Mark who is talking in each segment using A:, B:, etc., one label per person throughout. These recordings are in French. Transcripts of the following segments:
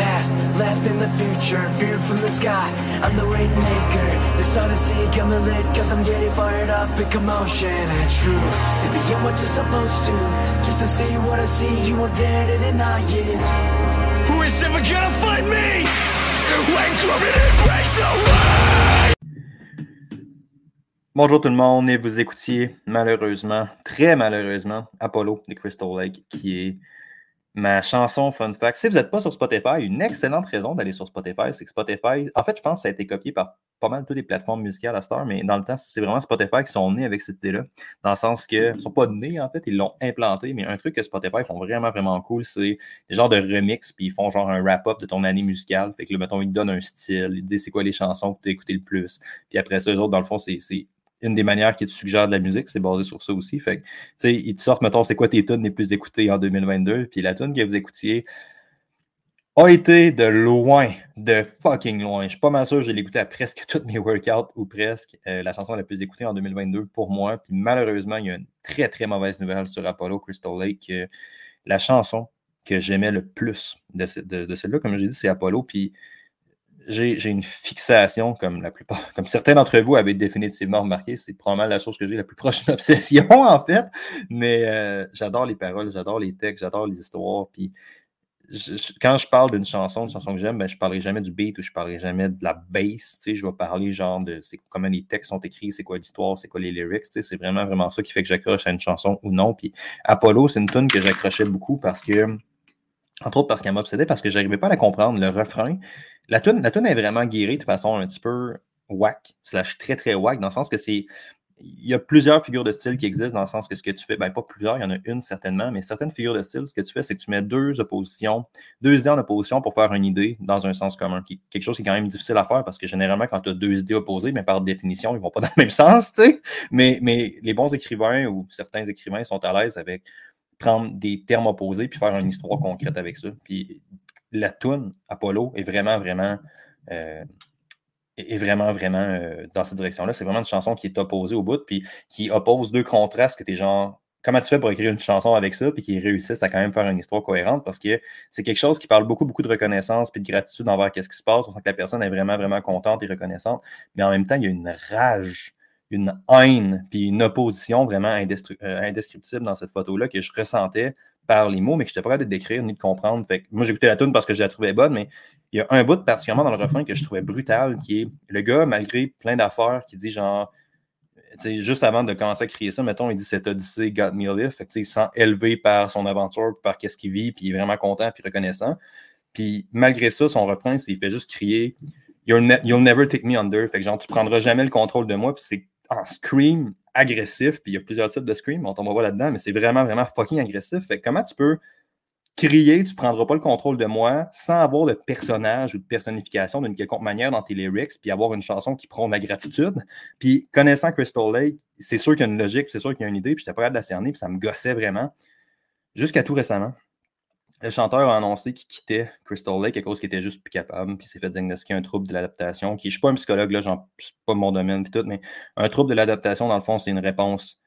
A: past, left in the future, view from the sky. I'm the rainmaker, this odyssey coming lit, cause I'm getting fired up in commotion. It's true, sit beyond what you're supposed to, just to see what I see, you won't dare to deny it. Who is ever gonna fight me? When gravity breaks away!
B: Bonjour tout le monde et vous écoutiez malheureusement, très malheureusement, Apollo de Crystal Lake qui est ma chanson Fun Fact. Si vous n'êtes pas sur Spotify, une excellente raison d'aller sur Spotify, c'est que Spotify, en fait, je pense que ça a été copié par pas mal toutes les plateformes musicales à Star, mais dans le temps, c'est vraiment Spotify qui sont nés avec cette idée-là. Dans le sens que, ne sont pas nés, en fait, ils l'ont implanté, mais un truc que Spotify font vraiment, vraiment cool, c'est des genres de remix, puis ils font genre un wrap-up de ton année musicale. Fait que, là, mettons, ils te donnent un style, ils te disent c'est quoi les chansons que tu as écoutées le plus. Puis après ça, eux autres, dans le fond, c'est une des manières qui te suggère de la musique, c'est basé sur ça aussi. Fait tu sais, ils te sortent, mettons, c'est quoi tes tunes les plus écoutées en 2022, puis la tune que vous écoutiez a été de loin, de fucking loin. Je suis pas mal sûr que j'ai l'écouté à presque toutes mes workouts ou presque. Euh, la chanson la plus écoutée en 2022 pour moi. Puis malheureusement, il y a une très très mauvaise nouvelle sur Apollo Crystal Lake. la chanson que j'aimais le plus de, de celle-là, comme j'ai dit, c'est Apollo. Puis j'ai une fixation, comme la plupart, comme certains d'entre vous avaient définitivement remarqué, c'est probablement la chose que j'ai la plus proche d'une obsession, en fait. Mais euh, j'adore les paroles, j'adore les textes, j'adore les histoires. Puis quand je parle d'une chanson, une chanson que j'aime, ben, je ne parlerai jamais du beat ou je ne parlerai jamais de la bass. Je vais parler genre de comment les textes sont écrits, c'est quoi l'histoire, c'est quoi les lyrics. C'est vraiment, vraiment ça qui fait que j'accroche à une chanson ou non. Puis Apollo, c'est une tune que j'accrochais beaucoup parce que, entre autres parce qu'elle m'obsédait, parce que je n'arrivais pas à la comprendre. Le refrain, la tune, est vraiment guérie de façon un petit peu whack, slash très très whack, dans le sens que c'est. Il y a plusieurs figures de style qui existent dans le sens que ce que tu fais, ben pas plusieurs, il y en a une certainement, mais certaines figures de style, ce que tu fais, c'est que tu mets deux oppositions, deux idées en opposition pour faire une idée dans un sens commun. Quelque chose qui est quand même difficile à faire parce que généralement, quand tu as deux idées opposées, mais par définition, ils ne vont pas dans le même sens, tu sais. Mais, mais les bons écrivains ou certains écrivains sont à l'aise avec prendre des termes opposés puis faire une histoire concrète avec ça. Puis la toune Apollo est vraiment, vraiment, euh, est vraiment, vraiment euh, dans cette direction-là. C'est vraiment une chanson qui est opposée au bout, puis qui oppose deux contrastes que tu es genre. Comment tu fais pour écrire une chanson avec ça, puis qui réussissent à quand même faire une histoire cohérente, parce que c'est quelque chose qui parle beaucoup, beaucoup de reconnaissance, puis de gratitude envers ce qui se passe. On sent que la personne est vraiment, vraiment contente et reconnaissante, mais en même temps, il y a une rage une haine puis une opposition vraiment euh, indescriptible dans cette photo-là que je ressentais par les mots, mais que je n'étais pas capable de décrire ni de comprendre. Fait que moi, j'écoutais la tune parce que je la trouvais bonne, mais il y a un bout particulièrement dans le refrain que je trouvais brutal, qui est le gars, malgré plein d'affaires, qui dit genre, juste avant de commencer à crier ça, mettons, il dit cette Odyssée got me lift. Fait que, il se sent élevé par son aventure, par qu'est-ce qu'il vit, puis il est vraiment content, puis reconnaissant. Puis malgré ça, son refrain, c'est il fait juste crier You'll, never take me under. Fait que genre, tu prendras jamais le contrôle de moi, puis c'est en scream agressif, puis il y a plusieurs types de scream, on tombe pas là-dedans, mais c'est vraiment, vraiment fucking agressif. Fait comment tu peux crier, tu prendras pas le contrôle de moi sans avoir de personnage ou de personnification d'une quelconque manière dans tes lyrics, puis avoir une chanson qui prône la gratitude. Puis connaissant Crystal Lake, c'est sûr qu'il y a une logique, c'est sûr qu'il y a une idée, puis j'étais capable de la cerner, puis ça me gossait vraiment. Jusqu'à tout récemment le chanteur a annoncé qu'il quittait Crystal Lake à cause qu'il était juste plus capable, puis s'est fait diagnostiquer un trouble de l'adaptation. Qui, je ne suis pas un psychologue, là, c'est pas mon domaine, puis tout, mais un trouble de l'adaptation, dans le fond, c'est une réponse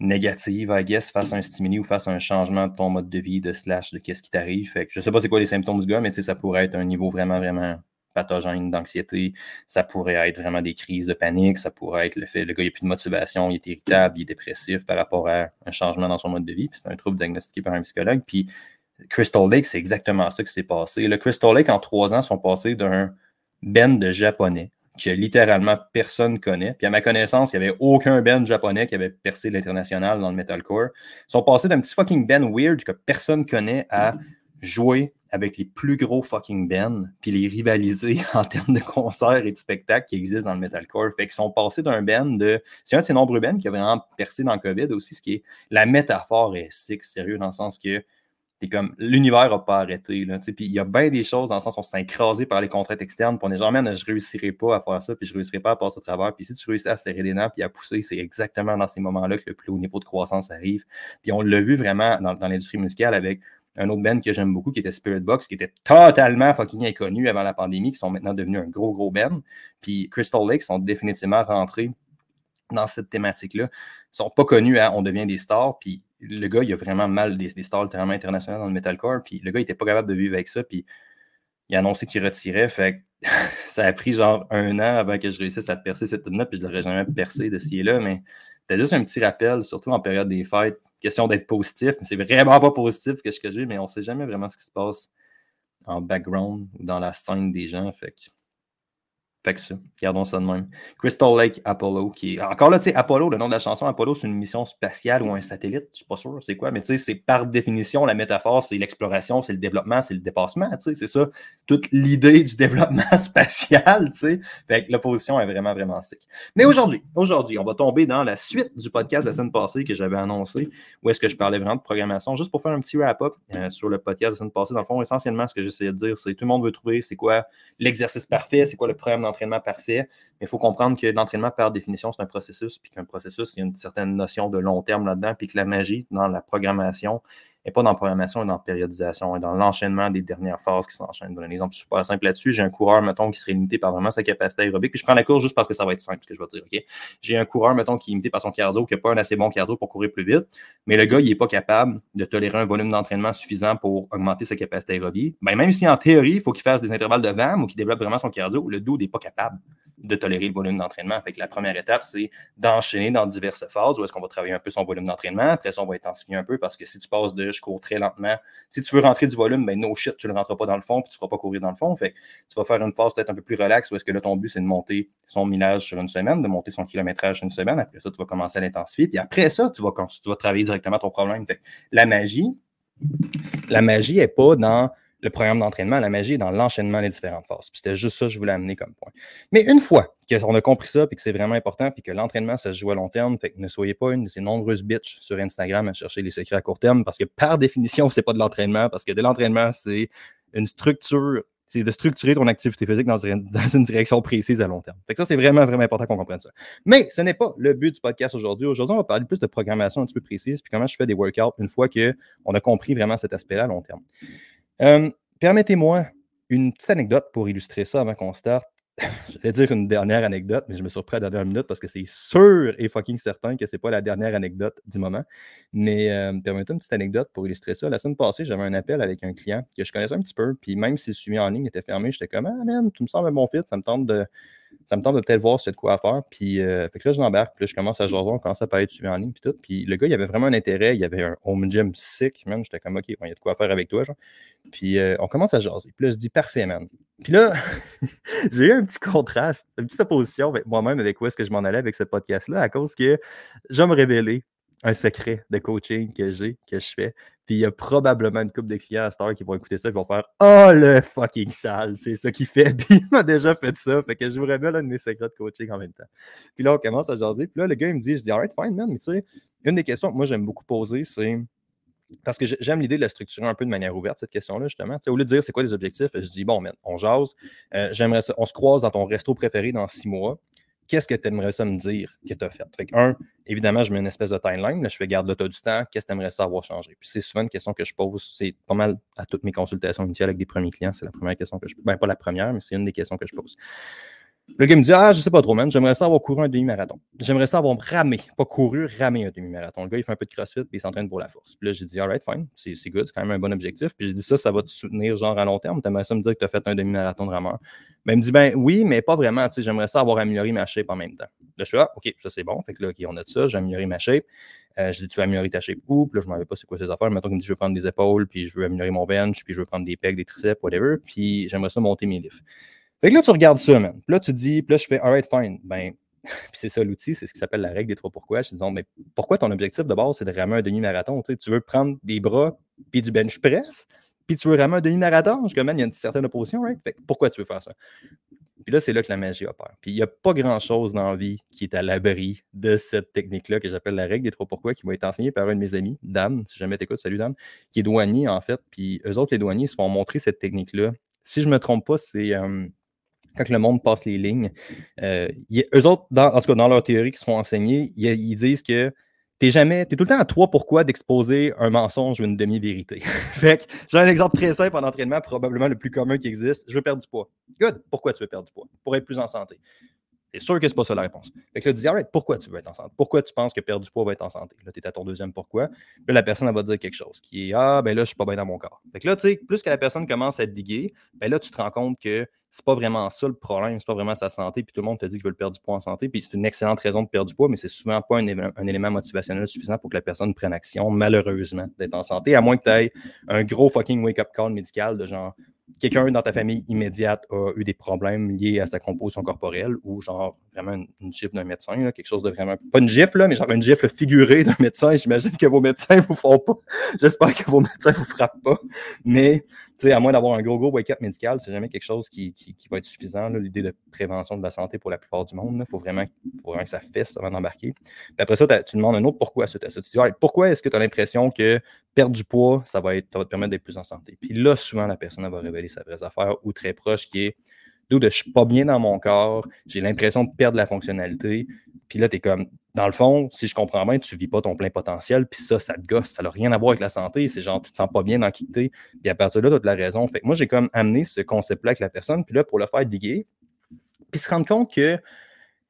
B: négative, I guess, face à un stimuli ou face à un changement de ton mode de vie, de slash, de qu'est-ce qui t'arrive. Fait que je sais pas c'est quoi les symptômes du gars, mais ça pourrait être un niveau vraiment, vraiment pathogène d'anxiété. Ça pourrait être vraiment des crises de panique. Ça pourrait être le fait le gars, n'a plus de motivation, il est irritable, il est dépressif par rapport à un changement dans son mode de vie. Puis c'est un trouble diagnostiqué par un psychologue. Puis Crystal Lake, c'est exactement ça qui s'est passé. Le Crystal Lake, en trois ans, sont passés d'un band de japonais que littéralement personne connaît. Puis à ma connaissance, il n'y avait aucun band japonais qui avait percé l'international dans le metalcore. Ils sont passés d'un petit fucking band weird que personne connaît à jouer avec les plus gros fucking bands, puis les rivaliser en termes de concerts et de spectacles qui existent dans le metalcore. Fait qu'ils sont passés d'un band de. C'est un de ces nombreux bands qui a vraiment percé dans le COVID aussi, ce qui est. La métaphore est sick, sérieux, dans le sens que comme l'univers n'a pas arrêté. puis il y a bien des choses dans le sens où on s'est écrasé par les contraintes externes. Puis on est genre, je réussirai pas à faire ça, puis je réussirai pas à passer à travers. Puis si tu réussis à serrer des dents puis à pousser, c'est exactement dans ces moments-là que le plus haut niveau de croissance arrive. Puis on l'a vu vraiment dans, l'industrie musicale avec un autre band que j'aime beaucoup qui était Spirit Box, qui était totalement fucking inconnu avant la pandémie, qui sont maintenant devenus un gros, gros band. Puis Crystal Lake sont définitivement rentrés dans cette thématique-là. Sont pas connus à on devient des stars, puis le gars, il a vraiment mal des, des stars littéralement internationales dans le metalcore. Puis le gars, il n'était pas capable de vivre avec ça. Puis il a annoncé qu'il retirait. Fait ça a pris genre un an avant que je réussisse à percer cette note, puis je l'aurais jamais percé de ci et là, mais c'était juste un petit rappel, surtout en période des fêtes. Question d'être positif, mais c'est vraiment pas positif que ce que j'ai, mais on sait jamais vraiment ce qui se passe en background ou dans la scène des gens. Fait gardons ça de même. Crystal Lake Apollo, qui est. Encore là, tu sais, Apollo, le nom de la chanson, Apollo, c'est une mission spatiale ou un satellite, je suis pas sûr c'est quoi, mais tu sais, c'est par définition, la métaphore, c'est l'exploration, c'est le développement, c'est le dépassement, tu sais, c'est ça, toute l'idée du développement spatial, tu sais. Fait que l'opposition est vraiment, vraiment sick. Mais aujourd'hui, aujourd'hui, on va tomber dans la suite du podcast de la semaine passée que j'avais annoncé, où est-ce que je parlais vraiment de programmation, juste pour faire un petit wrap-up euh, sur le podcast de la semaine passée. Dans le fond, essentiellement, ce que j'essayais de dire, c'est tout le monde veut trouver c'est quoi l'exercice parfait, c'est quoi le programme parfait. Mais il faut comprendre que l'entraînement, par définition, c'est un processus, puis qu'un processus, il y a une certaine notion de long terme là-dedans, puis que la magie dans la programmation, pas dans la programmation, et dans la périodisation, et dans l'enchaînement des dernières phases qui s'enchaînent. Donne un exemple super simple là-dessus. J'ai un coureur, mettons, qui serait limité par vraiment sa capacité aérobique. Puis je prends la course juste parce que ça va être simple, ce que je vais dire. OK? J'ai un coureur, mettons, qui est limité par son cardio, qui n'a pas un assez bon cardio pour courir plus vite. Mais le gars, il n'est pas capable de tolérer un volume d'entraînement suffisant pour augmenter sa capacité aérobie. Ben, même si en théorie, il faut qu'il fasse des intervalles de VAM ou qu'il développe vraiment son cardio, le dos n'est pas capable de tolérer le volume d'entraînement. Fait que la première étape, c'est d'enchaîner dans diverses phases où est-ce qu'on va travailler un peu son volume d'entraînement. Après ça, on va intensifier un peu parce que si tu passes de je cours très lentement si tu veux rentrer du volume, ben no shit, tu ne le rentres pas dans le fond, puis tu ne feras pas courir dans le fond. Fait tu vas faire une phase peut-être un peu plus relaxe, où est-ce que là, ton but, c'est de monter son millage sur une semaine, de monter son kilométrage sur une semaine. Après ça, tu vas commencer à l'intensifier. Puis après ça, tu vas, tu vas travailler directement ton problème. Fait la magie, la magie n'est pas dans le programme d'entraînement, la magie est dans l'enchaînement des différentes phases. C'était juste ça que je voulais amener comme point. Mais une fois qu'on a compris ça, puis que c'est vraiment important, puis que l'entraînement, ça se joue à long terme, fait que ne soyez pas une de ces nombreuses bitches sur Instagram à chercher les secrets à court terme, parce que par définition, c'est pas de l'entraînement, parce que de l'entraînement, c'est une structure, c'est de structurer ton activité physique dans une, direction précise à long terme. Fait que ça, c'est vraiment, vraiment important qu'on comprenne ça. Mais ce n'est pas le but du podcast aujourd'hui. Aujourd'hui, on va parler plus de programmation un petit peu précise, puis comment je fais des workouts une fois qu'on a compris vraiment cet aspect-là à long terme. Euh, permettez-moi une petite anecdote pour illustrer ça avant qu'on starte. Je vais dire une dernière anecdote, mais je me suis repris à la dernière minute parce que c'est sûr et fucking certain que ce n'est pas la dernière anecdote du moment. Mais euh, permettez-moi une petite anecdote pour illustrer ça. La semaine passée, j'avais un appel avec un client que je connaissais un petit peu, puis même si le suivi en ligne était fermé, j'étais comme Ah man, tu me sembles un bon fit, ça me tente de ça me tente de peut-être voir si de quoi à faire. Puis, euh, fait que là, je l'embarque. Puis là, je commence à jaser, on commence à parler de suivi en ligne. Puis tout. Puis le gars, il avait vraiment un intérêt. Il avait un home gym sick, man. J'étais comme, OK, il y a de quoi faire avec toi, genre. Puis euh, on commence à jaser. Puis là, je dis, parfait, man. Puis là, j'ai eu un petit contraste, une petite opposition avec moi-même avec où est-ce que je m'en allais avec ce podcast-là, à cause que je vais me révéler un secret de coaching que j'ai, que je fais. Puis il y a probablement une couple de clients à cette heure qui vont écouter ça et vont faire Oh le fucking sale, c'est ça qu'il fait. Puis il m'a déjà fait ça. Fait que je vous révèle un de mes secrets de coaching en même temps. Puis là, on commence à jaser. Puis là, le gars, il me dit Je dis Alright, fine, man. Mais tu sais, une des questions que moi j'aime beaucoup poser, c'est parce que j'aime l'idée de la structurer un peu de manière ouverte, cette question-là, justement. au lieu de dire c'est quoi les objectifs, je dis bon, man, on jase. Euh, j'aimerais On se croise dans ton resto préféré dans six mois qu'est-ce que tu aimerais ça me dire que tu as fait? Fait que, un, évidemment, je mets une espèce de timeline. Là, je fais garde l'auto du temps. Qu'est-ce que tu aimerais ça avoir changé? Puis c'est souvent une question que je pose. C'est pas mal à toutes mes consultations initiales avec des premiers clients. C'est la première question que je Ben, pas la première, mais c'est une des questions que je pose. Le gars me dit Ah, je sais pas trop, man. J'aimerais ça avoir couru un demi-marathon. J'aimerais ça avoir ramé, pas couru, ramé un demi-marathon. Le gars, il fait un peu de crossfit puis il s'entraîne pour la force. Puis là, j'ai dit Alright, fine, c'est good, c'est quand même un bon objectif. Puis j'ai dit Ça, ça va te soutenir genre à long terme? T'aimerais ça me dire que tu as fait un demi-marathon de rameur? Ben, il me dit Ben oui, mais pas vraiment. J'aimerais ça avoir amélioré ma shape en même temps. Là, je fais Ah, OK, ça c'est bon. Fait que là, OK, on a de ça, j'ai amélioré ma shape. Euh, je dis, tu veux améliorer ta shape où? Puis là, je ne savais pas c'est quoi ces affaires. Mettons qu'il me dit, je veux prendre des épaules, puis je veux améliorer mon bench, puis je veux prendre des pecs, des triceps, whatever. Puis j'aimerais ça monter mes lifts. Fait que là, tu regardes ça, man. Puis là, tu dis, puis là, je fais, alright, fine. Ben, c'est ça l'outil, c'est ce qui s'appelle la règle des trois pourquoi. Je dis, mais pourquoi ton objectif de base, c'est de ramer un demi-marathon? Tu, sais, tu veux prendre des bras puis du bench press, puis tu veux ramer un demi-marathon? Je dis, il y a une certaine opposition, right? Fait pourquoi tu veux faire ça? Puis là, c'est là que la magie opère. Puis il n'y a pas grand-chose dans la vie qui est à l'abri de cette technique-là que j'appelle la règle des trois pourquoi, qui m'a été enseignée par un de mes amis, Dan, si jamais tu écoutes, salut Dan, qui est douanier en fait. Puis eux autres, les douaniers, se font montrer cette technique-là. Si je ne me trompe pas, c'est. Euh, quand le monde passe les lignes, euh, eux autres, en tout cas dans leur théorie qui se font enseigner, ils, disent que t'es jamais, t'es tout le temps à trois pourquoi d'exposer un mensonge ou une demi-vérité. fait que j'ai un exemple très simple en entraînement, probablement le plus commun qui existe. Je veux perdre du poids. Good. Pourquoi tu veux perdre du poids? Pour être plus en santé. C'est sûr que c'est pas ça la réponse. Fait que là, tu dis, right, pourquoi tu veux être en santé? Pourquoi tu penses que perdre du poids va être en santé? Là, tu es à ton deuxième pourquoi. Là, la personne, elle va te dire quelque chose qui est, ah, ben là, je suis pas bien dans mon corps. Fait que là, tu sais, plus que la personne commence à te diguer, ben là, tu te rends compte que c'est pas vraiment ça le problème, c'est pas vraiment sa santé, puis tout le monde te dit qu'il veut perdre du poids en santé, puis c'est une excellente raison de perdre du poids, mais c'est souvent pas un, élément motivationnel suffisant pour que la personne prenne action, malheureusement, d'être en santé, à moins que tu aies un gros fucking wake-up call médical de genre quelqu'un dans ta famille immédiate a eu des problèmes liés à sa composition corporelle ou genre vraiment une, gifle d'un médecin, quelque chose de vraiment. Pas une gifle, là, mais genre une gifle figurée d'un médecin. J'imagine que vos médecins vous font pas. J'espère que vos médecins vous frappent pas. Mais à moins d'avoir un gros, gros wake-up médical, c'est jamais quelque chose qui, va être suffisant. L'idée de prévention de la santé pour la plupart du monde, il faut, vraiment, que ça fesse avant d'embarquer. après ça, tu demandes un autre pourquoi suite à ça. Tu dis, pourquoi est-ce que tu as l'impression que perdre du poids, ça va, ça va te permettre d'être plus en santé? Puis là, souvent, la personne va révéler sa vraie affaire ou très proche qui est d'où je suis pas bien dans mon corps, j'ai l'impression de perdre la fonctionnalité. Puis là, tu es comme, dans le fond, si je comprends bien, tu vis pas ton plein potentiel, puis ça, ça te gosse, ça n'a rien à voir avec la santé, c'est genre, tu te sens pas bien dans qui puis à partir de là, tu as de la raison. Fait que moi, j'ai comme amené ce concept-là avec la personne, puis là, pour le faire diguer, puis se rendre compte que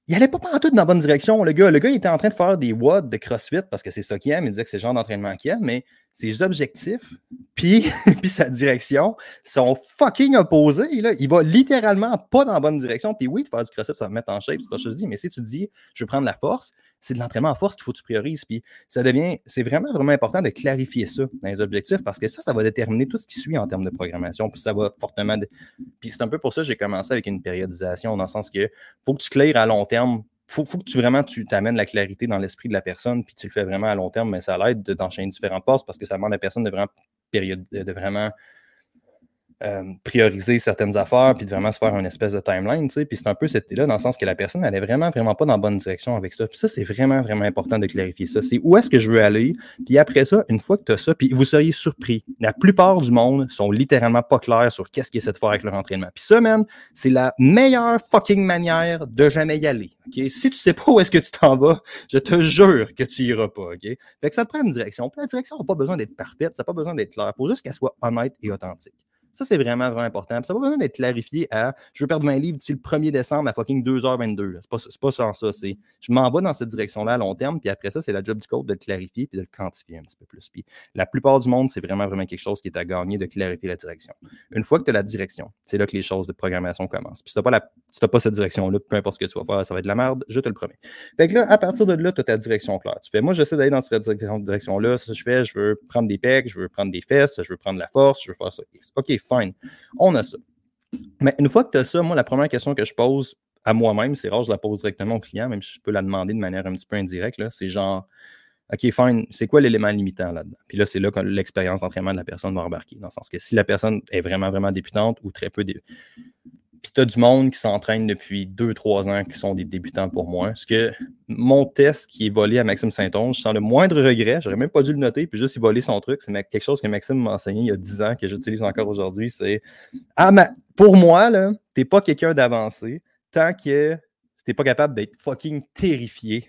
B: il n'allait pas tout dans la bonne direction, le gars. Le gars, il était en train de faire des watts de CrossFit parce que c'est ça qu'il aime. Il disait que c'est le genre d'entraînement qu'il aime, mais ses objectifs, puis, puis sa direction sont fucking opposés. Là. Il va littéralement pas dans la bonne direction. Puis oui, faire du CrossFit, ça va mettre en shape, c'est pas ce que je dis, mais si tu dis, je veux prendre la force, c'est de l'entraînement en force qu'il faut que tu priorises. Puis ça devient, c'est vraiment, vraiment important de clarifier ça dans les objectifs parce que ça, ça va déterminer tout ce qui suit en termes de programmation. Puis ça va fortement. Puis c'est un peu pour ça que j'ai commencé avec une périodisation, dans le sens que faut que tu claires à long terme. Faut, faut que tu vraiment tu t'amènes la clarité dans l'esprit de la personne, puis tu le fais vraiment à long terme, mais ça l'aide d'enchaîner différentes passes parce que ça demande à la personne de vraiment, période, de vraiment euh, prioriser certaines affaires, puis de vraiment se faire une espèce de timeline, tu sais. Puis c'est un peu cette idée-là, dans le sens que la personne, est vraiment, vraiment pas dans la bonne direction avec ça. Puis ça, c'est vraiment, vraiment important de clarifier ça. C'est où est-ce que je veux aller, puis après ça, une fois que tu as ça, puis vous seriez surpris. La plupart du monde sont littéralement pas clairs sur qu'est-ce qu'ils essaient de faire avec leur entraînement. Puis ça, man, c'est la meilleure fucking manière de jamais y aller. OK? Si tu sais pas où est-ce que tu t'en vas, je te jure que tu iras pas. OK? Fait que ça te prend une direction. Puis la direction n'a pas besoin d'être parfaite, ça n'a pas besoin d'être clair. Faut juste qu'elle soit honnête et authentique. Ça, c'est vraiment, vraiment important. ça n'a pas besoin d'être clarifié à je veux perdre 20 livres d'ici le 1er décembre à fucking 2h22. C'est pas, pas sans ça. C'est je m'en vais dans cette direction-là à long terme. Puis après ça, c'est la job du code de le clarifier puis de le quantifier un petit peu plus. Puis la plupart du monde, c'est vraiment, vraiment quelque chose qui est à gagner de clarifier la direction. Une fois que tu as la direction, c'est là que les choses de programmation commencent. Puis si tu n'as pas, pas cette direction-là, peu importe ce que tu vas faire, ça va être de la merde, je te le promets. Fait que là, à partir de là, tu as ta direction claire. Tu fais, moi, j'essaie d'aller dans cette direction-là. Ça, je fais, je veux prendre des pecs, je veux prendre des fesses, je veux prendre la force, je veux faire ça. OK, fine on a ça. Mais une fois que tu as ça, moi, la première question que je pose à moi-même, c'est rare, je la pose directement au client, même si je peux la demander de manière un petit peu indirecte, c'est genre, OK, fine, c'est quoi l'élément limitant là-dedans? Puis là, c'est là que l'expérience d'entraînement de la personne va embarquer. Dans le sens que si la personne est vraiment, vraiment débutante ou très peu, puis tu as du monde qui s'entraîne depuis 2-3 ans qui sont des débutants pour moi. Parce que mon test qui est volé à Maxime Saint-Onge, sans le moindre regret, j'aurais même pas dû le noter, puis juste y voler son truc. C'est quelque chose que Maxime m'a enseigné il y a 10 ans, que j'utilise encore aujourd'hui. C'est ah, pour moi, tu n'es pas quelqu'un d'avancé tant que tu n'es pas capable d'être fucking terrifié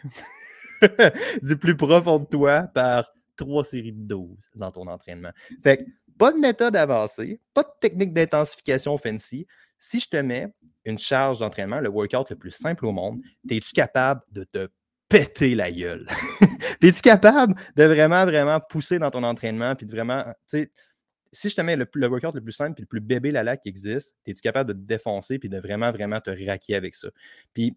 B: du plus profond de toi par trois séries de 12 dans ton entraînement. Fait que pas de méthode avancée, pas de technique d'intensification fancy, si je te mets une charge d'entraînement, le workout le plus simple au monde, es-tu capable de te péter la gueule? Es-tu capable de vraiment, vraiment pousser dans ton entraînement puis de vraiment, si je te mets le, workout le plus simple puis le plus bébé la qui existe, es-tu capable de te défoncer puis de vraiment, vraiment te raquer avec ça? Puis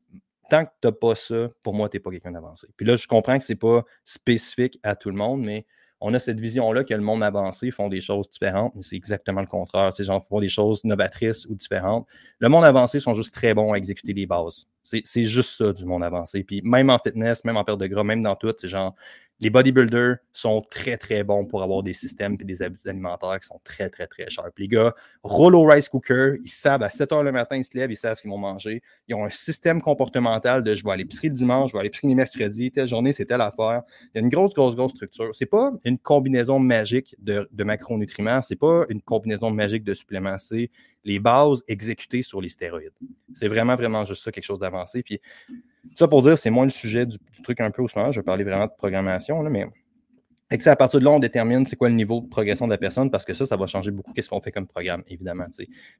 B: tant que tu pas ça, pour moi, tu n'es pas quelqu'un d'avancé. Puis là, je comprends que ce n'est pas spécifique à tout le monde, mais on a cette vision-là que le monde avancé font des choses différentes, mais c'est exactement le contraire. Ces gens font des choses novatrices ou différentes. Le monde avancé sont juste très bons à exécuter les bases. C'est juste ça du monde avancé. Puis même en fitness, même en perte de gras, même dans tout, c'est genre les bodybuilders sont très, très bons pour avoir des systèmes et des habitudes alimentaires qui sont très, très, très sharp. Les gars roulent au rice cooker, ils savent à 7 h le matin, ils se lèvent, ils savent ce qu'ils vont manger. Ils ont un système comportemental de je vais à l'épicerie le dimanche, je vais à l'épicerie le mercredi, telle journée, c'est telle affaire. Il y a une grosse, grosse, grosse structure. C'est pas une combinaison magique de, de macronutriments, c'est pas une combinaison magique de suppléments, c'est les bases exécutées sur les stéroïdes. C'est vraiment, vraiment juste ça, quelque chose d'avancé. Puis ça pour dire, c'est moins le sujet du, truc un peu au ce moment. Je vais parler vraiment de programmation, là, mais et à partir de là, on détermine c'est quoi le niveau de progression de la personne parce que ça, ça va changer beaucoup qu'est-ce qu'on fait comme programme, évidemment.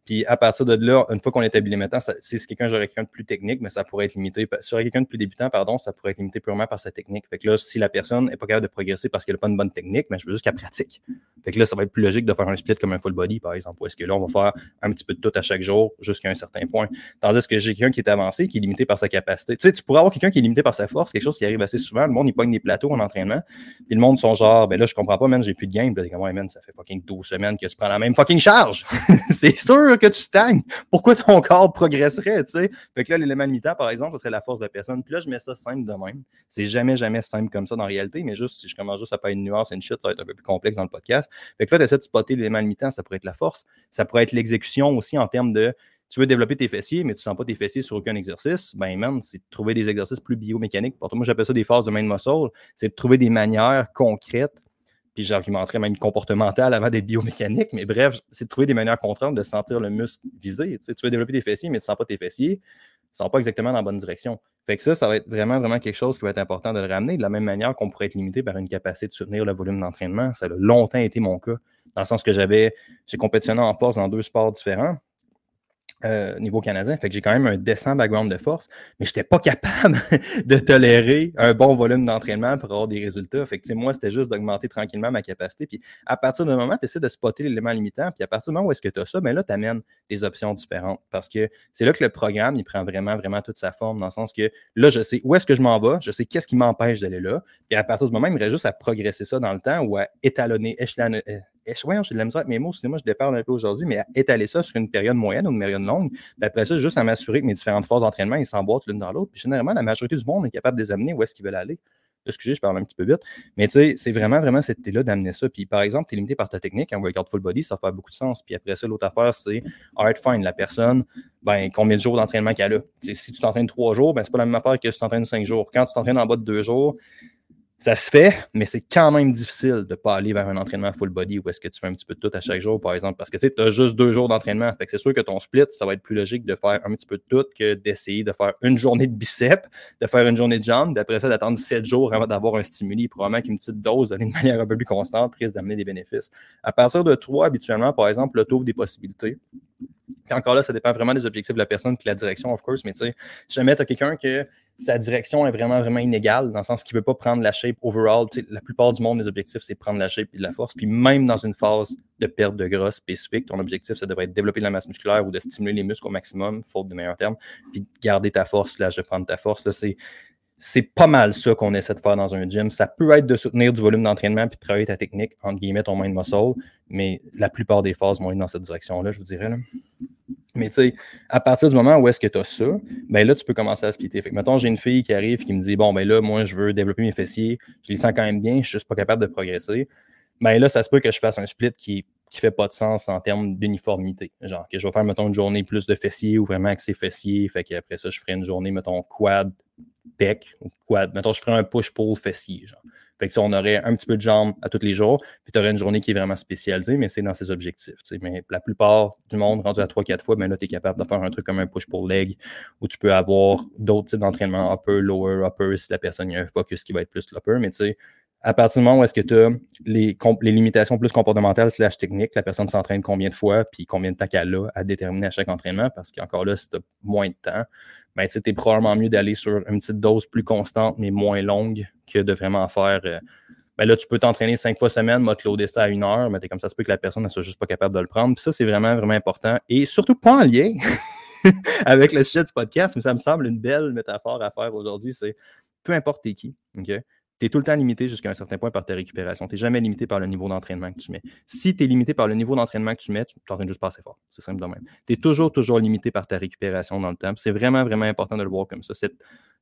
B: Puis à partir de là, une fois qu'on établit les méthodes, si c'est quelqu'un, j'aurais quelqu'un de plus technique, mais ça pourrait être limité. Si quelqu'un de plus débutant, pardon, ça pourrait être limité purement par sa technique. Fait que là, si la personne n'est pas capable de progresser parce qu'elle n'a pas une bonne technique, mais je veux juste qu'elle pratique. Fait que là, ça va être plus logique de faire un split comme un full body, par exemple. Est-ce que là, on va faire un petit peu de tout à chaque jour jusqu'à un certain point. Tandis que j'ai quelqu'un qui est avancé, qui est limité par sa capacité. Tu sais, tu pourrais avoir quelqu'un qui est limité par sa force, quelque chose qui arrive assez souvent. Le monde, il pogne des plateaux en entraînement. Puis le monde genre, ben là, je comprends pas, j'ai plus de game. Puis man, ça fait fucking 12 semaines que tu prends la même fucking charge. c'est sûr que tu stagnes. Pourquoi ton corps progresserait, tu sais? Fait que là, l'élément limitant, par exemple, ce serait la force de la personne. Puis là, je mets ça simple de même. C'est jamais, jamais simple comme ça dans la réalité, mais juste si je commence juste à pas une nuance et une shit, ça va être un peu plus complexe dans le podcast. Fait que là, tu essaies de spotter l'élément limitant, ça pourrait être la force. Ça pourrait être l'exécution aussi en termes de tu veux développer tes fessiers, mais tu ne sens pas tes fessiers sur aucun exercice, ben man, c'est de trouver des exercices plus biomécaniques. Pour moi, j'appelle ça des phases de main muscle. C'est de trouver des manières concrètes puis j'argumenterais même comportemental avant d'être biomécanique, mais bref, c'est de trouver des manières contraintes de sentir le muscle visé. Tu, veux développer tes fessiers, mais tu ne sens pas tes fessiers, tu ne sens pas exactement dans la bonne direction. Fait que ça, ça va être vraiment, vraiment quelque chose qui va être important de le ramener, de la même manière qu'on pourrait être limité par une capacité de soutenir le volume d'entraînement. Ça a longtemps été mon cas, dans le sens que j'avais, j'ai compétitionné en force dans deux sports différents. Euh, niveau canadien. Fait que j'ai quand même un décent background de force, mais je n'étais pas capable de tolérer un bon volume d'entraînement pour avoir des résultats. Fait que moi, c'était juste d'augmenter tranquillement ma capacité. Puis à partir d'un moment, tu essaies de spotter l'élément limitant. Puis à partir du moment où est-ce que tu as ça, ben là, tu amènes des options différentes. Parce que c'est là que le programme, il prend vraiment, vraiment toute sa forme, dans le sens que là, je sais où est-ce que je m'en vais, je sais qu'est-ce qui m'empêche d'aller là. Puis à partir du moment, il me reste juste à progresser ça dans le temps ou à étalonner, voyons, j'ai de la misère avec mes mots, excusez-moi, je déparle un peu aujourd'hui, mais étaler ça sur une période moyenne ou une période longue, puis après ça, juste à m'assurer que mes différentes phases d'entraînement, ils s'emboîtent l'une dans l'autre. Puis généralement, la majorité du monde est capable de les amener où est-ce qu'ils veulent aller. Excusez, je parle un petit peu vite. Mais tu sais, c'est vraiment, vraiment cette idée-là d'amener ça. Puis par exemple, tu es limité par ta technique, un workout full body, ça fait beaucoup de sens. Puis après ça, l'autre affaire, c'est hard fine. La personne, ben, combien de jours d'entraînement qu'elle a? si tu t'entraînes trois jours, ben, c'est pas la même affaire que si tu t'entraînes cinq jours. Quand tu t'entraînes en bas de deux jours, ça se fait, mais c'est quand même difficile de ne pas aller vers un entraînement full body où est-ce que tu fais un petit peu de tout à chaque jour, par exemple, parce que tu as juste deux jours d'entraînement. Fait que c'est sûr que ton split, ça va être plus logique de faire un petit peu de tout que d'essayer de faire une journée de biceps, de faire une journée de jambes, d'après ça, d'attendre sept jours avant d'avoir un stimuli. Probablement qu'une petite dose, de manière un peu plus constante, risque d'amener des bénéfices. À partir de trois, habituellement, par exemple, le des possibilités. Encore là, ça dépend vraiment des objectifs de la personne et de la direction, of course, mais tu sais, si jamais tu as quelqu'un que sa direction est vraiment, vraiment inégale, dans le sens qu'il ne veut pas prendre la shape overall. la plupart du monde, les objectifs, c'est prendre la shape et de la force. Puis même dans une phase de perte de gras spécifique, ton objectif, ça devrait être développer la masse musculaire ou de stimuler les muscles au maximum, faute de meilleurs termes, puis garder ta force, là, de prendre ta force. c'est c'est pas mal ça qu'on essaie de faire dans un gym. Ça peut être de soutenir du volume d'entraînement puis de travailler ta technique, entre guillemets, ton mind muscle, mais la plupart des phases vont être dans cette direction-là, je vous dirais. Mais tu sais, à partir du moment où est-ce que tu as ça, ben là, tu peux commencer à splitter. Fait que, mettons, j'ai une fille qui arrive qui me dit Bon, ben là, moi, je veux développer mes fessiers, je les sens quand même bien, je suis juste pas capable de progresser. Ben là, ça se peut que je fasse un split qui qui fait pas de sens en termes d'uniformité. Genre, que je vais faire, mettons, une journée plus de fessiers ou vraiment axé fessiers. Fait qu'après ça, je ferai une journée, mettons, quad, pec ou quad. Mettons, je ferai un push-pull fessier. Genre. Fait que ça, on aurait un petit peu de jambes à tous les jours, puis tu aurais une journée qui est vraiment spécialisée, mais c'est dans ses objectifs. Mais la plupart du monde, rendu à 3-4 fois, ben là, tu es capable de faire un truc comme un push-pull leg, où tu peux avoir d'autres types d'entraînement, upper, lower, upper, si la personne a un focus qui va être plus l'upper, mais tu sais, à partir du moment où est-ce que tu as les, limitations plus comportementales slash techniques, la personne s'entraîne combien de fois, puis combien de temps qu'elle a à déterminer à chaque entraînement, parce qu'encore là, si tu as moins de temps, ben, tu es probablement mieux d'aller sur une petite dose plus constante, mais moins longue, que de vraiment faire. Euh, ben là, tu peux t'entraîner cinq fois semaine, loader ça à une heure, mais es comme ça, se peut que la personne ne soit juste pas capable de le prendre. Puis ça, c'est vraiment, vraiment important. Et surtout pas en lien avec le sujet du podcast, mais ça me semble une belle métaphore à faire aujourd'hui. C'est peu importe t'es qui, OK? Tu es tout le temps limité jusqu'à un certain point par ta récupération. Tu n'es jamais limité par le niveau d'entraînement que tu mets. Si tu es limité par le niveau d'entraînement que tu mets, tu t'entraînes juste pas assez fort. C'est simple de même. Tu es toujours, toujours limité par ta récupération dans le temps. C'est vraiment, vraiment important de le voir comme ça.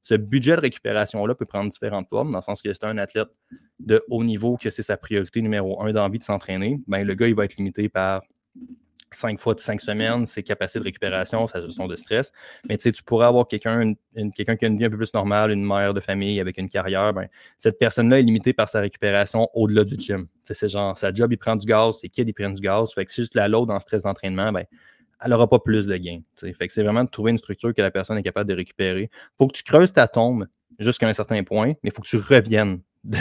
B: ce budget de récupération-là peut prendre différentes formes, dans le sens que c'est un athlète de haut niveau, que c'est sa priorité numéro un d'envie de s'entraîner, ben, le gars, il va être limité par cinq fois de cinq semaines, ses capacités de récupération, sa gestion de stress. Mais tu pourrais avoir quelqu'un quelqu'un qui a une vie un peu plus normale, une mère de famille avec une carrière, ben, cette personne-là est limitée par sa récupération au-delà du gym. C'est genre, sa job, il prend du gaz, c'est qui il prend du gaz. Fait que si juste la load en stress d'entraînement, ben, elle n'aura pas plus de gains. Fait que c'est vraiment de trouver une structure que la personne est capable de récupérer. Faut que tu creuses ta tombe jusqu'à un certain point, mais faut que tu reviennes de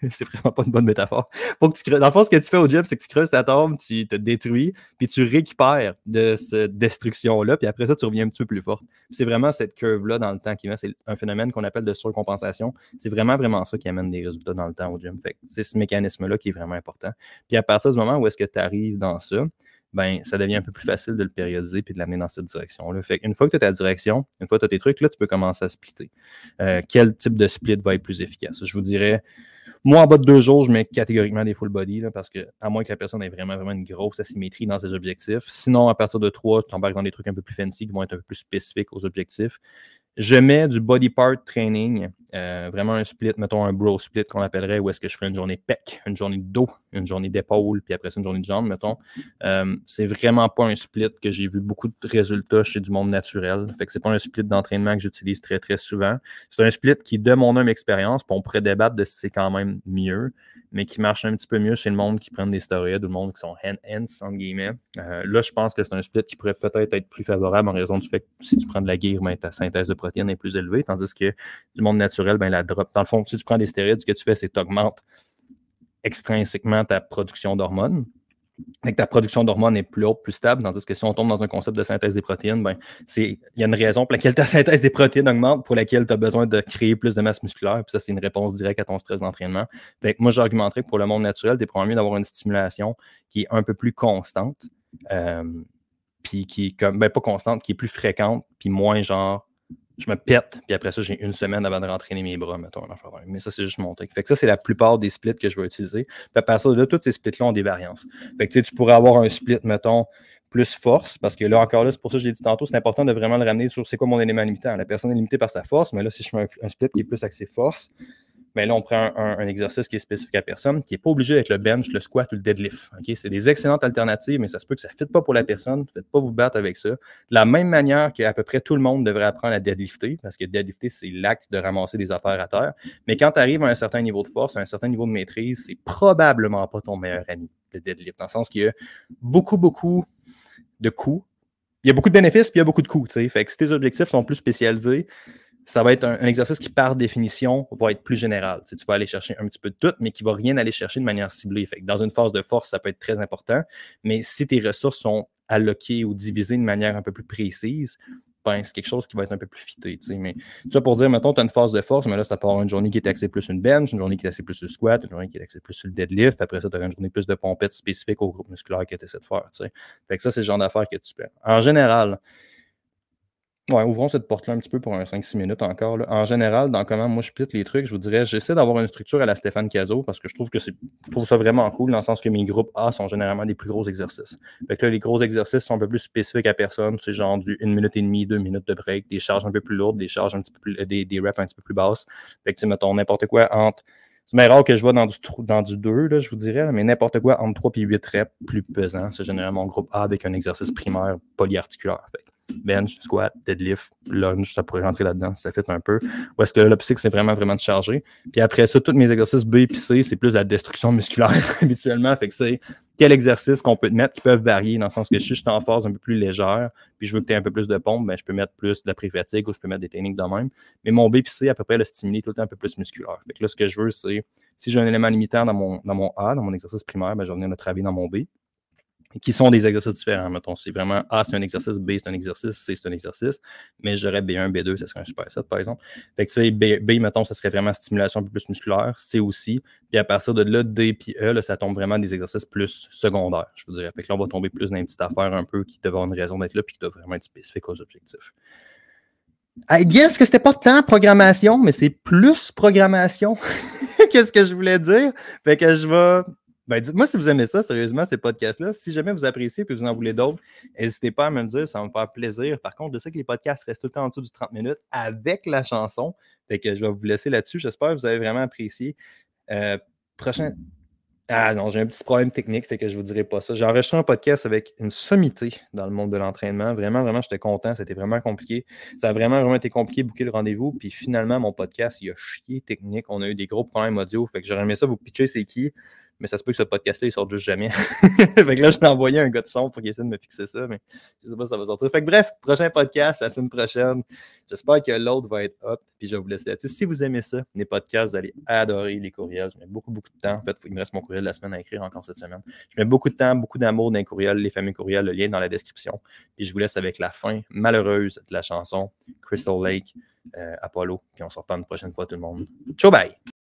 B: c'est vraiment pas une bonne métaphore. Faut. Dans le fond, ce que tu fais au gym, c'est que tu creuses ta tombe, tu te détruis, puis tu récupères de cette destruction-là, puis après ça, tu reviens un petit peu plus fort. C'est vraiment cette curve-là dans le temps qui met. C'est un phénomène qu'on appelle de surcompensation. C'est vraiment, vraiment ça qui amène des résultats dans le temps au gym. C'est ce mécanisme-là qui est vraiment important. Puis à partir du moment où est-ce que tu arrives dans ça, ben, ça devient un peu plus facile de le périodiser puis de l'amener dans cette direction-là. Une fois que tu as ta direction, une fois que tu as tes trucs, là, tu peux commencer à splitter. Euh, quel type de split va être plus efficace? Je vous dirais, moi, en bas de deux jours, je mets catégoriquement des full body là, parce que, à moins que la personne ait vraiment, vraiment une grosse asymétrie dans ses objectifs. Sinon, à partir de trois, tu embarques dans des trucs un peu plus fancy qui vont être un peu plus spécifiques aux objectifs. Je mets du body part training, euh, vraiment un split, mettons un bro split qu'on appellerait, où est-ce que je fais une journée pec, une journée de dos, une journée d'épaule, puis après ça, une journée de jambes, mettons. Euh, c'est vraiment pas un split que j'ai vu beaucoup de résultats chez du monde naturel. Fait que c'est pas un split d'entraînement que j'utilise très, très souvent. C'est un split qui, de mon homme expérience, on pourrait débattre de si c'est quand même mieux, mais qui marche un petit peu mieux chez le monde qui prennent des stéroïdes ou le monde qui sont hand-hands, entre guillemets. Euh, là, je pense que c'est un split qui pourrait peut-être être plus favorable en raison du fait que si tu prends de la guerre, ben, ta synthèse de est plus élevée, tandis que du monde naturel, ben, la drop. Dans le fond, si tu prends des stéroïdes, ce que tu fais, c'est que tu augmentes extrinsèquement ta production d'hormones. Et que ta production d'hormones est plus haute, plus stable, tandis que si on tombe dans un concept de synthèse des protéines, ben, il y a une raison pour laquelle ta synthèse des protéines augmente, pour laquelle tu as besoin de créer plus de masse musculaire. Puis ça, c'est une réponse directe à ton stress d'entraînement. moi, j'argumenterais que pour le monde naturel, tu es probablement mieux d'avoir une stimulation qui est un peu plus constante, euh, puis qui est comme, ben, pas constante, qui est plus fréquente, puis moins genre je me pète, puis après ça, j'ai une semaine avant de rentraîner mes bras, mettons. Mais ça, c'est juste mon truc. Fait que ça, c'est la plupart des splits que je vais utiliser. Puis à partir de là, tous ces splits-là ont des variances. Fait que tu pourrais avoir un split, mettons, plus force, parce que là, encore là, c'est pour ça que je l'ai dit tantôt, c'est important de vraiment le ramener sur c'est quoi mon élément limitant. La personne est limitée par sa force, mais là, si je fais un, split qui est plus axé force, mais là, on prend un, exercice qui est spécifique à personne, qui n'est pas obligé d'être le bench, le squat ou le deadlift. C'est des excellentes alternatives, mais ça se peut que ça ne fitte pas pour la personne. Ne faites pas vous battre avec ça. De la même manière qu'à peu près tout le monde devrait apprendre à deadlifter, parce que deadlifter, c'est l'acte de ramasser des affaires à terre. Mais quand tu arrives à un certain niveau de force, à un certain niveau de maîtrise, c'est probablement pas ton meilleur ami, le deadlift. Dans le sens qu'il y a beaucoup, beaucoup de coûts. Il y a beaucoup de bénéfices, puis il y a beaucoup de coûts. Fait que si tes objectifs sont plus spécialisés, ça va être un, exercice qui, par définition, va être plus général. Tu, vas aller chercher un petit peu de tout, mais qui ne va rien aller chercher de manière ciblée. Dans une phase de force, ça peut être très important, mais si tes ressources sont alloquées ou divisées de manière un peu plus précise, ben, c'est quelque chose qui va être un peu plus fité. Mais ça pour dire, mettons, tu as une phase de force, mais là, ça part une journée qui est axée plus sur une bench, une journée qui est axée plus sur le squat, une journée qui est axée plus sur le deadlift, après ça, tu as une journée plus de pompettes spécifiques au groupe musculaire que tu essaies de faire. Ça, c'est le genre d'affaires que tu peux. En général, Ouais, ouvrons cette porte-là un petit peu pour un 5-6 minutes encore. En général, dans comment moi je pite les trucs, je vous dirais, j'essaie d'avoir une structure à la Stéphane Cazot parce que je trouve que c'est. Je trouve ça vraiment cool dans le sens que mes groupes A sont généralement des plus gros exercices. Fait que là, les gros exercices sont un peu plus spécifiques à personne. C'est genre du 1 minute et demie, 2 minutes de break, des charges un peu plus lourdes, des charges un petit peu plus. des, des reps un petit peu plus basses. Fait que tu mettons n'importe quoi entre. C'est rare que je vois dans du, dans du 2, là, je vous dirais, mais n'importe quoi entre 3 et 8 reps plus pesant. C'est généralement mon groupe A avec un exercice primaire polyarticulaire. Fait bench, squat, deadlift, lunge, ça pourrait rentrer là-dedans ça fait un peu. Ou est-ce que là, c'est vraiment, vraiment de charger. Puis après ça, tous mes exercices B et C, c'est plus la destruction musculaire habituellement. Fait que c'est quel exercice qu'on peut te mettre qui peuvent varier dans le sens que si je suis en phase un peu plus légère, puis je veux que tu aies un peu plus de pompe, ben, je peux mettre plus de la pré-fatigue ou je peux mettre des techniques de même. Mais mon B et C, à peu près, le stimuler tout le temps un peu plus musculaire. Fait que là, ce que je veux, c'est si j'ai un élément limitant dans mon, dans mon A, dans mon exercice primaire, ben, je vais venir le travailler dans mon B qui sont des exercices différents. Mettons, c'est vraiment A, c'est un exercice, B, c'est un exercice, C, c'est un exercice, mais j'aurais B1, B2, ça serait un super set, par exemple. Fait que B, B, mettons, ça serait vraiment stimulation un peu plus musculaire, C aussi, puis à partir de là, D puis E, là, ça tombe vraiment des exercices plus secondaires, je vous dirais. Fait que là, on va tomber plus dans une petite affaire un peu qui devrait avoir une raison d'être là, puis qui doit vraiment être spécifique aux objectifs. I guess que c'était pas tant programmation, mais c'est plus programmation. Qu'est-ce que je voulais dire? Fait que je vais ben, dites-moi si vous aimez ça, sérieusement, ces podcasts-là. Si jamais vous appréciez et vous en voulez d'autres, n'hésitez pas à me le dire, ça va me faire plaisir. Par contre, je sais que les podcasts restent tout le temps en dessous du 30 minutes avec la chanson. Fait que je vais vous laisser là-dessus. J'espère que vous avez vraiment apprécié. Euh, prochain. Ah non, j'ai un petit problème technique, fait que je vous dirai pas ça. J'ai enregistré un podcast avec une sommité dans le monde de l'entraînement. Vraiment, vraiment, j'étais content. C'était vraiment compliqué. Ça a vraiment, vraiment été compliqué de booker le rendez-vous. Puis finalement, mon podcast, il a chié technique. On a eu des gros problèmes audio. Fait que j'aurais aimé ça vous pitcher c'est qui.
C: Mais ça se peut que ce podcast-là, il sorte juste jamais. fait que là, je t'ai envoyé un gars de son pour qu'il essaie de me fixer ça, mais je sais pas si ça va sortir. Fait que bref, prochain podcast la semaine prochaine. J'espère que l'autre va être up, puis je vais vous laisser là-dessus. Si vous aimez ça, les podcasts, vous allez adorer les courriels. Je mets beaucoup, beaucoup de temps. En fait, il me reste mon courriel de la semaine à écrire encore cette semaine. Je mets beaucoup de temps, beaucoup d'amour dans les courriels, les familles courriels, le lien dans la description. Puis je vous laisse avec la fin malheureuse de la chanson Crystal Lake, euh, Apollo. Puis on se reparle une prochaine fois, tout le monde. Ciao, bye!